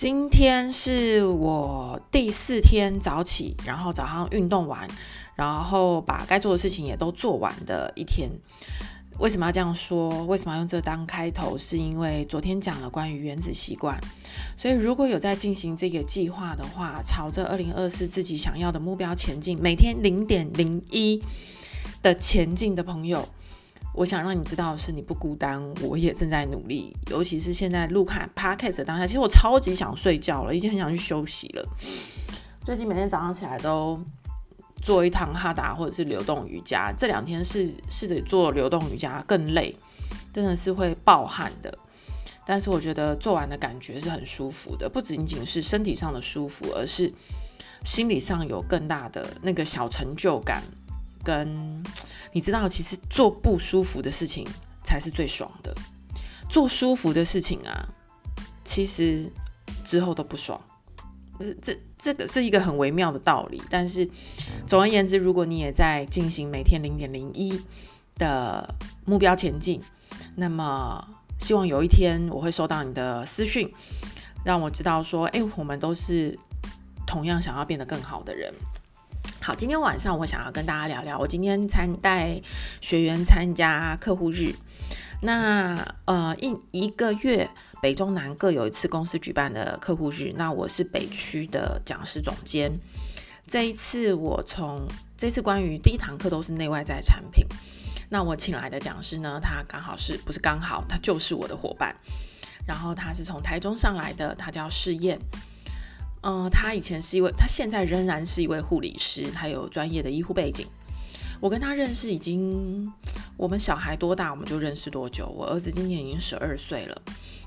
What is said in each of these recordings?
今天是我第四天早起，然后早上运动完，然后把该做的事情也都做完的一天。为什么要这样说？为什么要用这当开头？是因为昨天讲了关于原子习惯，所以如果有在进行这个计划的话，朝着二零二四自己想要的目标前进，每天零点零一的前进的朋友。我想让你知道的是，你不孤单，我也正在努力。尤其是现在录看 podcast 的当下，其实我超级想睡觉了，已经很想去休息了。最近每天早上起来都做一趟哈达或者是流动瑜伽，这两天试试着做流动瑜伽更累，真的是会爆汗的。但是我觉得做完的感觉是很舒服的，不仅仅是身体上的舒服，而是心理上有更大的那个小成就感。跟你知道，其实做不舒服的事情才是最爽的。做舒服的事情啊，其实之后都不爽。这这个是一个很微妙的道理。但是总而言之，如果你也在进行每天零点零一的目标前进，那么希望有一天我会收到你的私讯，让我知道说，哎，我们都是同样想要变得更好的人。好，今天晚上我想要跟大家聊聊，我今天参带学员参加客户日。那呃一一个月北中南各有一次公司举办的客户日，那我是北区的讲师总监。这一次我从这次关于第一堂课都是内外在产品，那我请来的讲师呢，他刚好是不是刚好，他就是我的伙伴。然后他是从台中上来的，他叫试验。嗯、他以前是一位，他现在仍然是一位护理师，他有专业的医护背景。我跟他认识已经，我们小孩多大我们就认识多久。我儿子今年已经十二岁了。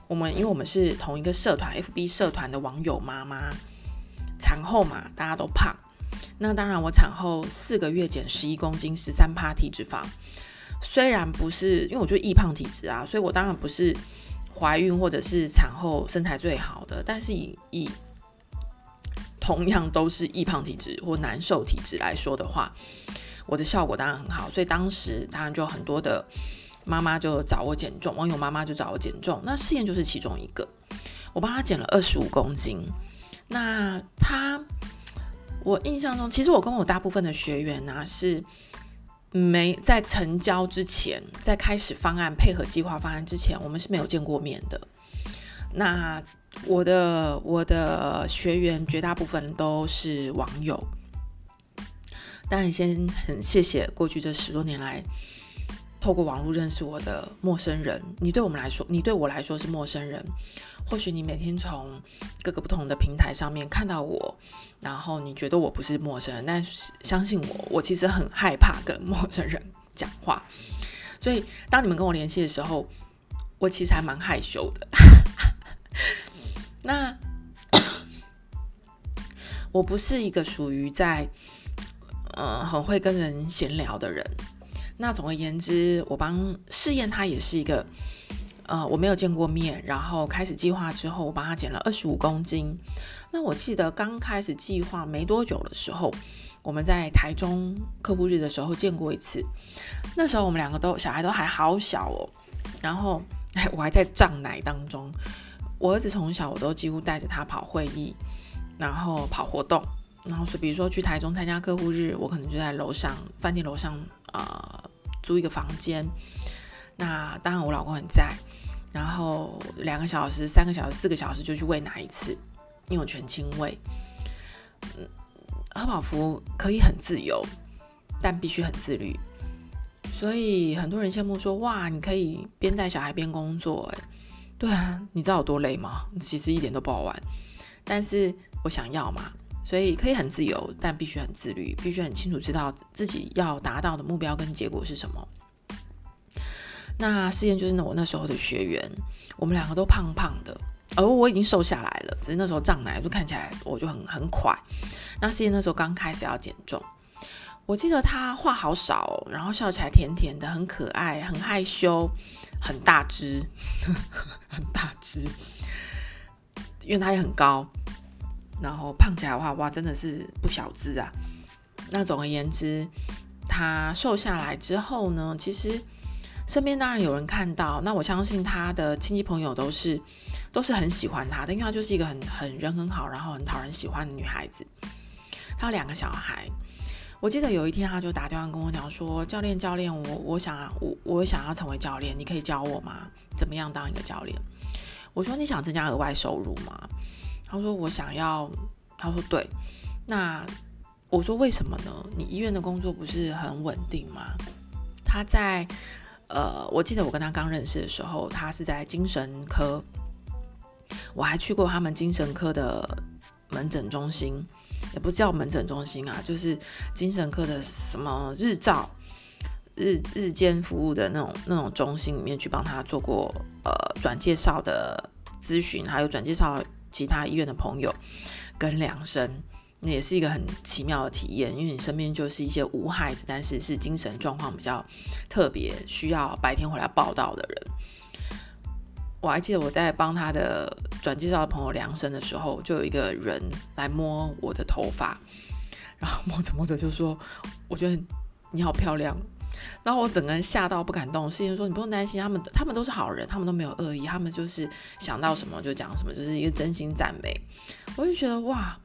我们因为我们是同一个社团，FB 社团的网友妈妈，产后嘛，大家都胖。那当然，我产后四个月减十一公斤，十三趴体脂肪。虽然不是，因为我就易胖体质啊，所以我当然不是怀孕或者是产后身材最好的，但是以以同样都是易胖体质或难受体质来说的话，我的效果当然很好，所以当时当然就很多的妈妈就找我减重，网友妈妈就找我减重，那试验就是其中一个，我帮她减了二十五公斤。那她，我印象中，其实我跟我大部分的学员呢、是没在成交之前，在开始方案配合计划方案之前，我们是没有见过面的。那我的我的学员绝大部分都是网友，当然先很谢谢过去这十多年来透过网络认识我的陌生人。你对我们来说，你对我来说是陌生人。或许你每天从各个不同的平台上面看到我，然后你觉得我不是陌生人，但是相信我，我其实很害怕跟陌生人讲话。所以当你们跟我联系的时候，我其实还蛮害羞的。那 我不是一个属于在呃很会跟人闲聊的人。那总而言之，我帮试验他也是一个呃我没有见过面，然后开始计划之后，我帮他减了二十五公斤。那我记得刚开始计划没多久的时候，我们在台中客户日的时候见过一次。那时候我们两个都小孩都还好小哦，然后 我还在胀奶当中。我儿子从小我都几乎带着他跑会议，然后跑活动，然后是比如说去台中参加客户日，我可能就在楼上饭店楼上啊、租一个房间。那当然我老公很在，然后两个小时、三个小时、四个小时就去喂奶一次，因为我全亲喂。嗯，贺宝福可以很自由，但必须很自律。所以很多人羡慕说：哇，你可以边带小孩边工作，欸，对啊，你知道有多累吗？其实一点都不好玩，但是我想要嘛，所以可以很自由，但必须很自律，必须很清楚知道自己要达到的目标跟结果是什么。那试验就是呢，我那时候的学员，我们两个都胖胖的，而我已经瘦下来了，只是那时候胀奶就看起来我就很很快。那试验那时候刚开始要减重。我记得他话好少，然后笑起来甜甜的，很可爱，很害羞，很大只，很大只，因为他也很高，然后胖起来的话，哇，真的是不小只啊。那总而言之，他瘦下来之后呢，其实身边当然有人看到，那我相信他的亲戚朋友都是都是很喜欢他的，因为他就是一个很很人很好，然后很讨人喜欢的女孩子。她有两个小孩。我记得有一天，他就打电话跟我讲说：“教练，教练，我我想啊我我想要成为教练，你可以教我吗？怎么样当一个教练？”我说：“你想增加额外收入吗？”他说：“我想要。”他说：“对。”那我说：“为什么呢？你医院的工作不是很稳定吗？”他在呃，我记得我跟他刚认识的时候，他是在精神科，我还去过他们精神科的门诊中心。也不叫门诊中心啊，就是精神科的什么日照、日日间服务的那种那种中心里面去帮他做过呃转介绍的咨询，还有转介绍其他医院的朋友跟量身，那也是一个很奇妙的体验，因为你身边就是一些无害的，但是是精神状况比较特别，需要白天回来报道的人。我还记得我在帮他的转介绍的朋友量身的时候，就有一个人来摸我的头发，然后摸着摸着就说：“我觉得你好漂亮。”然后我整个人吓到不敢动。师兄说：“你不用担心，他们他们都是好人，他们都没有恶意，他们就是想到什么就讲什么，就是一个真心赞美。”我就觉得哇，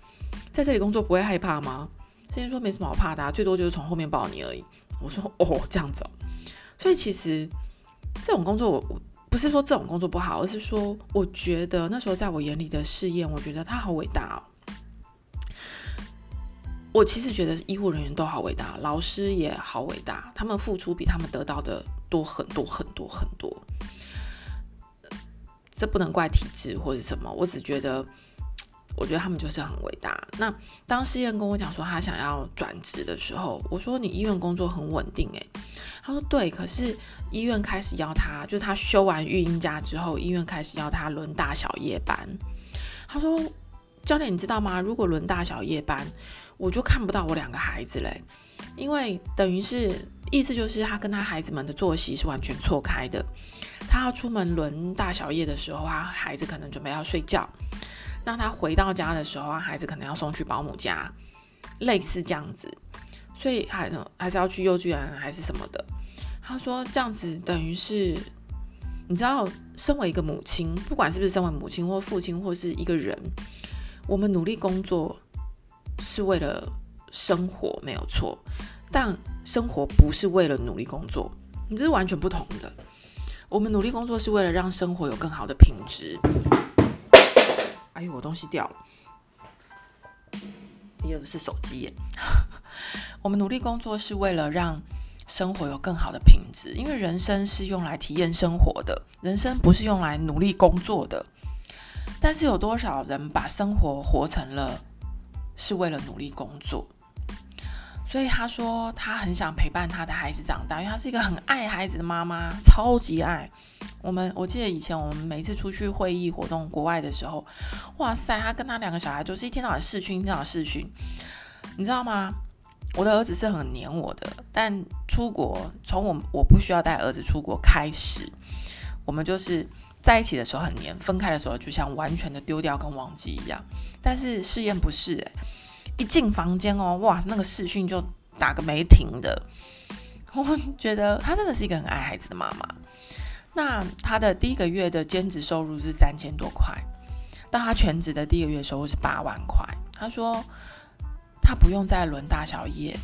在这里工作不会害怕吗？师兄说：“没什么好怕的啊，最多就是从后面抱你而已。”我说：“哦，这样子哦。”所以其实这种工作我我。不是说这种工作不好，而是说我觉得那时候在我眼里的试验，我觉得他好伟大哦。我其实觉得医护人员都好伟大，老师也好伟大，他们付出比他们得到的多很多很多很多。这不能怪体制或者什么，我只觉得。我觉得他们就是很伟大。那当试验跟我讲说他想要转职的时候，我说你医院工作很稳定诶，他说对，可是医院开始要他，就是他休完育婴假之后，医院开始要他轮大小夜班。他说教练你知道吗？如果轮大小夜班，我就看不到我两个孩子嘞，因为等于是意思就是他跟他孩子们的作息是完全错开的。他要出门轮大小夜的时候啊，孩子可能准备要睡觉。当他回到家的时候，孩子可能要送去保姆家，类似这样子，所以还还是要去幼稚园还是什么的。他说这样子等于是，你知道，身为一个母亲，不管是不是身为母亲或父亲或是一个人，我们努力工作是为了生活没有错，但生活不是为了努力工作，你这是完全不同的。我们努力工作是为了让生活有更好的品质。哎呦，我东西掉了，第二个是手机耶。我们努力工作是为了让生活有更好的品质，因为人生是用来体验生活的，人生不是用来努力工作的。但是有多少人把生活活成了是为了努力工作？所以他说他很想陪伴他的孩子长大，因为他是一个很爱孩子的妈妈，超级爱。我们我记得以前我们每次出去会议活动国外的时候，哇塞，他跟他两个小孩就是一天到晚视讯，一天到晚视讯，你知道吗？我的儿子是很黏我的，但出国从我我不需要带儿子出国开始，我们就是在一起的时候很黏，分开的时候就像完全的丢掉跟忘记一样。但是试验不是欸，一进房间哦，哇，那个视讯就打个没停的。我觉得她真的是一个很爱孩子的妈妈。那她的第一个月的兼职收入是三千多块，到她全职的第一个月收入是八万块。她说她不用再轮大小夜，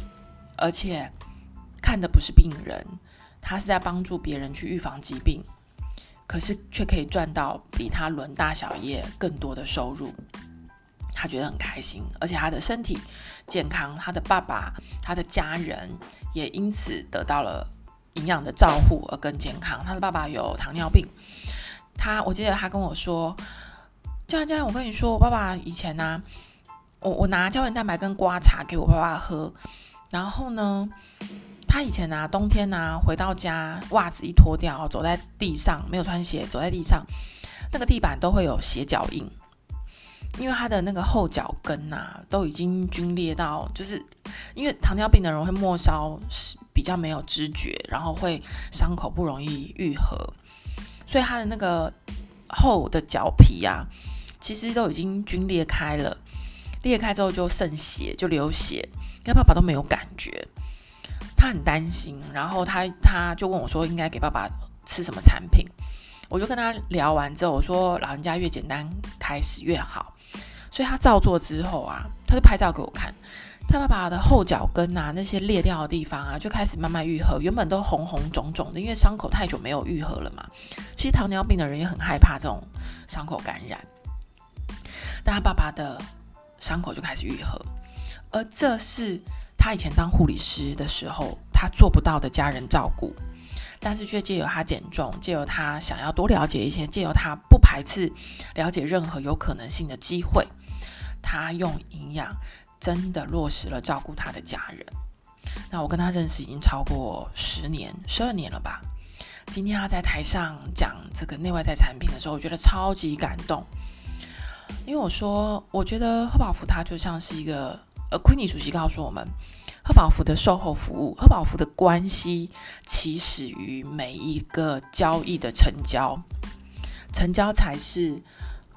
而且看的不是病人，他是在帮助别人去预防疾病，可是却可以赚到比他轮大小夜更多的收入，他觉得很开心，而且他的身体健康，他的爸爸、他的家人也因此得到了。营养的照护而更健康。他的爸爸有糖尿病，他我记得他跟我说：“教练教练，我跟你说，我爸爸以前呢、我我拿胶原蛋白跟瓜茶给我爸爸喝，然后呢，他以前呢、冬天呢、回到家袜子一脱掉，走在地上没有穿鞋，走在地上，那个地板都会有鞋脚印，因为他的那个后脚跟呐、都已经皲裂到，就是因为糖尿病的人会末梢是。”比较没有知觉，然后会伤口不容易愈合，所以他的那个后的脚皮呀、啊，其实都已经皲裂开了，裂开之后就渗血，就流血，跟爸爸都没有感觉。他很担心，然后他他就问我说，应该给爸爸吃什么产品？我就跟他聊完之后，我说老人家越简单开始越好，所以他照做之后啊，他就拍照给我看，他爸爸的后脚跟啊，那些裂掉的地方啊，就开始慢慢愈合，原本都红红肿肿的，因为伤口太久没有愈合了嘛。其实糖尿病的人也很害怕这种伤口感染，但他爸爸的伤口就开始愈合，而这是他以前当护理师的时候他做不到的家人照顾。但是却借由他减重，借由他想要多了解一些，借由他不排斥了解任何有可能性的机会，他用营养真的落实了照顾他的家人。那我跟他认识已经超过十年、十二年了吧？今天他在台上讲这个内外在产品的时候，我觉得超级感动，因为我说，我觉得贺宝福他就像是一个，呃，奎尼主席告诉我们。贺宝福的售后服务，贺宝福的关系起始于每一个交易的成交，成交才是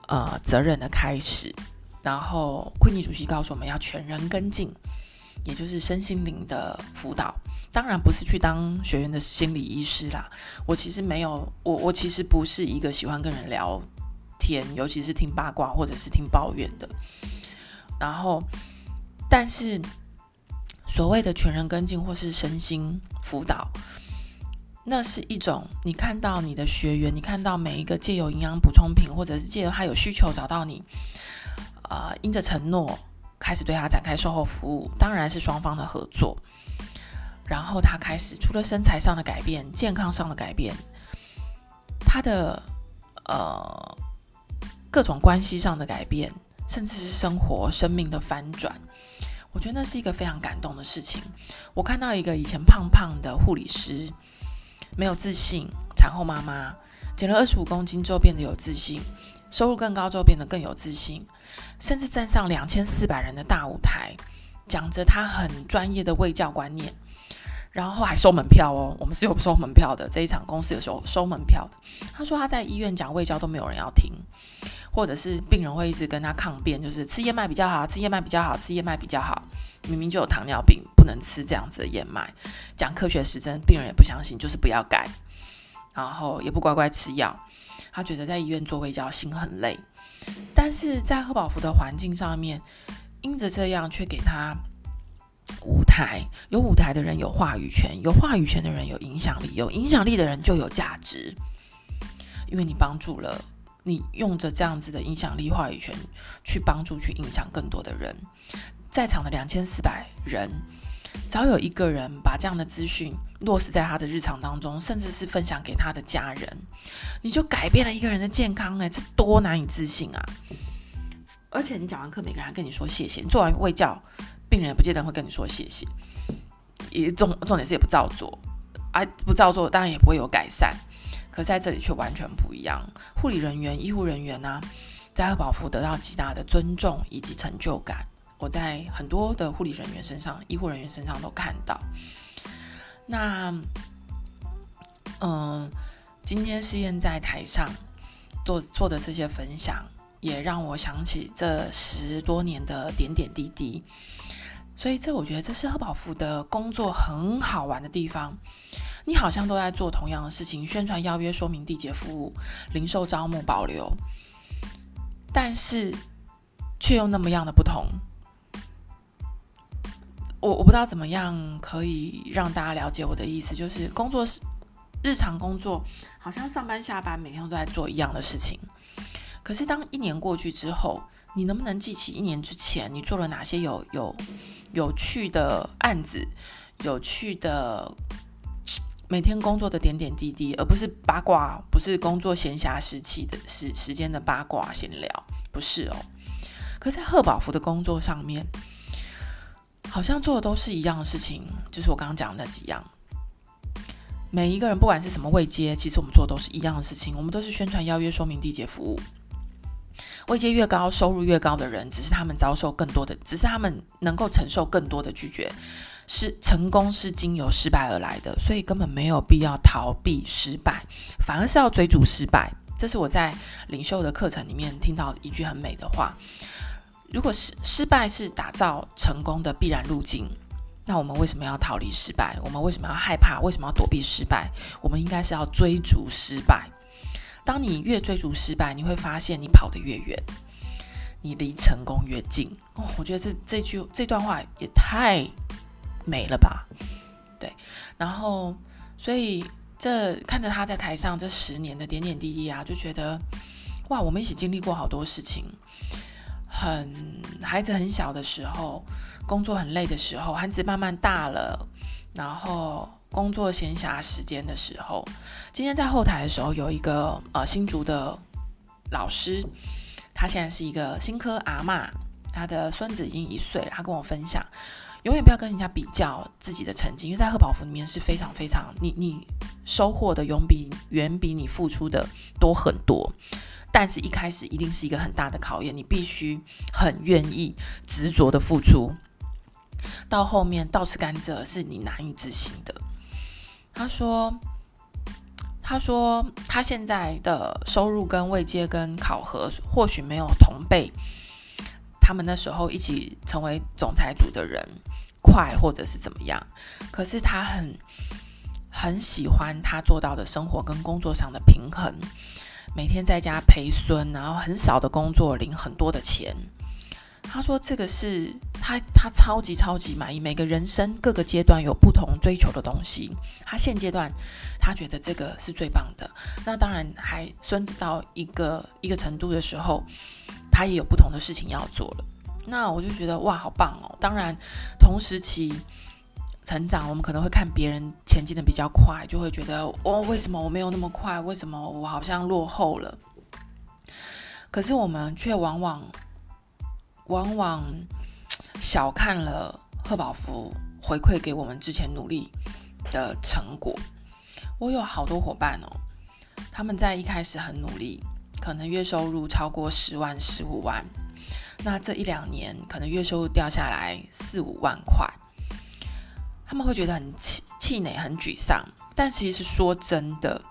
呃责任的开始。然后，昆尼主席告诉我们要全人跟进，也就是身心灵的辅导。当然不是去当学员的心理医师啦。我其实没有，我我其实不是一个喜欢跟人聊天，尤其是听八卦或者是听抱怨的。然后，但是。所谓的全人跟进或是身心辅导，那是一种你看到你的学员，你看到每一个借由营养补充品，或者是借由他有需求找到你，呃，因着承诺开始对他展开售后服务，当然是双方的合作。然后他开始除了身材上的改变、健康上的改变，他的呃各种关系上的改变，甚至是生活生命的反转。我觉得那是一个非常感动的事情。我看到一个以前胖胖的护理师，没有自信，产后妈妈减了二十五公斤之后变得有自信，收入更高之后变得更有自信，甚至站上两千四百人的大舞台，讲着他很专业的卫教观念，然后还收门票哦。我们是有收门票的，这一场公司有收收门票。他说他在医院讲卫教都没有人要听。或者是病人会一直跟他抗辩，就是吃燕麦比较好，吃燕麦比较好，吃燕麦比较好。明明就有糖尿病，不能吃这样子的燕麦。讲科学实证，病人也不相信，就是不要改，然后也不乖乖吃药。他觉得在医院做卫教心很累，但是在贺宝福的环境上面，因着这样却给他舞台。有舞台的人有话语权，有话语权的人有影响力，有影响力的人就有价值，因为你帮助了。你用着这样子的影响力、话语权去帮助、去影响更多的人，在场的两千四百人，只要有一个人把这样的资讯落实在他的日常当中，甚至是分享给他的家人，你就改变了一个人的健康。诶，这多难以置信啊！而且你讲完课，每个人还跟你说谢谢。你做完胃教，病人也不见得会跟你说谢谢。也重重点是也不照做，啊，不照做，当然也不会有改善。可在这里却完全不一样。护理人员、医护人员呢、啊，在二宝芙得到极大的尊重以及成就感。我在很多的护理人员身上、医护人员身上都看到。那，嗯、今天诗燕在台上做做的这些分享，也让我想起这十多年的点点滴滴。所以，这我觉得这是贺宝芙的工作很好玩的地方。你好像都在做同样的事情，宣传、邀约、说明、缔结服务、零售、招募、保留，但是却又那么样的不同。我我不知道怎么样可以让大家了解我的意思，就是工作是日常工作，好像上班下班每天都在做一样的事情。可是当一年过去之后，你能不能记起一年之前你做了哪些有有有趣的案子，有趣的？每天工作的点点滴滴，而不是八卦，不是工作闲暇时期的时时间的八卦闲聊，不是哦。可是在贺宝福的工作上面，好像做的都是一样的事情，就是我刚刚讲的那几样。每一个人不管是什么位阶，其实我们做的都是一样的事情，我们都是宣传、邀约、说明、缔结服务。位阶越高，收入越高的人，只是他们遭受更多的，只是他们能够承受更多的拒绝。是成功是经由失败而来的，所以根本没有必要逃避失败，反而是要追逐失败。这是我在领袖的课程里面听到一句很美的话。如果是失败是打造成功的必然路径，那我们为什么要逃离失败？我们为什么要害怕？为什么要躲避失败？我们应该是要追逐失败。当你越追逐失败，你会发现你跑得越远，你离成功越近。哦，我觉得这这句这段话也太美了吧？对，然后所以这看着他在台上这十年的点点滴滴啊，就觉得哇，我们一起经历过好多事情。很孩子很小的时候，工作很累的时候，孩子慢慢大了，然后工作闲暇时间的时候，今天在后台的时候，有一个呃新竹的老师，他现在是一个新科阿嬷，他的孙子已经一岁，他跟我分享，永远不要跟人家比较自己的成绩，因为在贺宝福里面是非常非常，你你收获的远比远比你付出的多很多。但是，一开始一定是一个很大的考验，你必须很愿意执着的付出。到后面倒吃甘蔗是你难以置信的。他说：“他说他现在的收入跟位阶跟考核或许没有同辈，他们那时候一起成为总裁组的人快，或者是怎么样。可是他很很喜欢他做到的生活跟工作上的平衡。”每天在家陪孙，然后很少的工作，领很多的钱。他说：“这个是他，他超级超级满意。每个人生各个阶段有不同追求的东西，他现阶段他觉得这个是最棒的。那当然，还孙子到一个一个程度的时候，他也有不同的事情要做了。那我就觉得哇，好棒哦！当然，同时期。”成长，我们可能会看别人前进的比较快，就会觉得哦，为什么我没有那么快？为什么我好像落后了？可是我们却往往往往小看了贺宝福回馈给我们之前努力的成果。我有好多伙伴哦，他们在一开始很努力，可能月收入超过十万、十五万，那这一两年可能月收入掉下来四五万块。他们会觉得很气气馁、很沮丧，但其实说真的，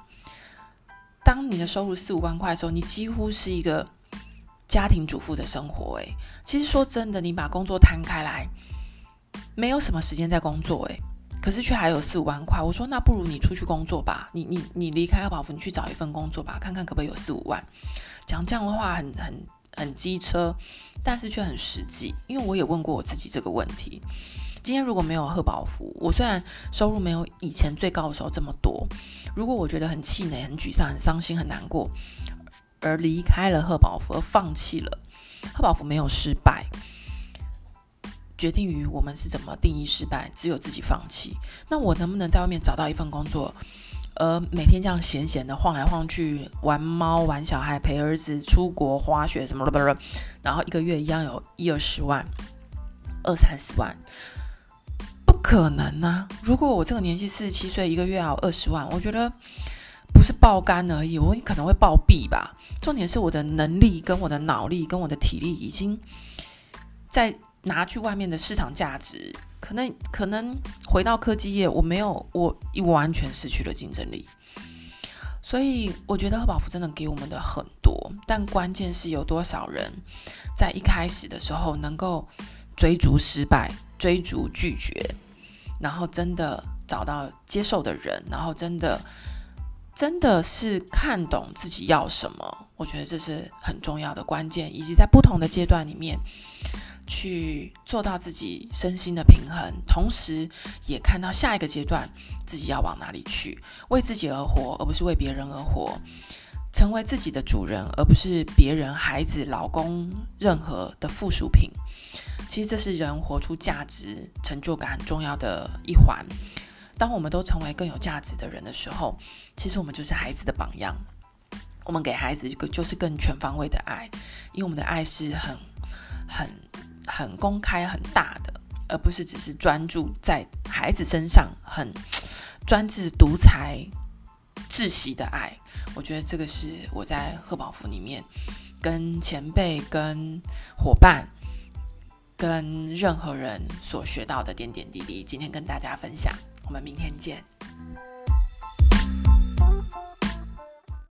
当你的收入四五万块的时候，你几乎是一个家庭主妇的生活。诶，其实说真的，你把工作摊开来，没有什么时间在工作。诶，可是却还有四五万块。我说，那不如你出去工作吧，你你你离开阿宝福，你去找一份工作吧，看看可不可以有四五万。讲这样的话很很很机车，但是却很实际，因为我也问过我自己这个问题。今天如果没有贺宝福，我虽然收入没有以前最高的时候这么多，如果我觉得很气馁、很沮丧、很伤心、很难过，而离开了贺宝福，而放弃了，贺宝福没有失败，决定于我们是怎么定义失败，只有自己放弃。那我能不能在外面找到一份工作，而每天这样闲闲的晃来晃去，玩猫、玩小孩、陪儿子出国滑雪什么的，然后一个月一样有一二十万、二三十万？可能呢、如果我这个年纪四十七岁，一个月要二十万，我觉得不是爆肝而已，我可能会暴毙吧。重点是我的能力、跟我的脑力、跟我的体力，已经在拿去外面的市场价值，可能可能回到科技业，我没有，我完全失去了竞争力。所以我觉得贺宝福真的给我们的很多，但关键是有多少人在一开始的时候能够追逐失败、追逐拒绝。然后真的找到接受的人，然后真的真的是看懂自己要什么，我觉得这是很重要的关键，以及在不同的阶段里面去做到自己身心的平衡，同时也看到下一个阶段自己要往哪里去，为自己而活，而不是为别人而活，成为自己的主人，而不是别人、孩子、老公任何的附属品。其实这是人活出价值、成就感很重要的一环。当我们都成为更有价值的人的时候，其实我们就是孩子的榜样。我们给孩子一个就是更全方位的爱，因为我们的爱是很、很、很公开、很大的，而不是只是专注在孩子身上，很专制、独裁、窒息的爱。我觉得这个是我在贺宝福里面跟前辈、跟伙伴。跟任何人所学到的点点滴滴，今天跟大家分享，我们明天见。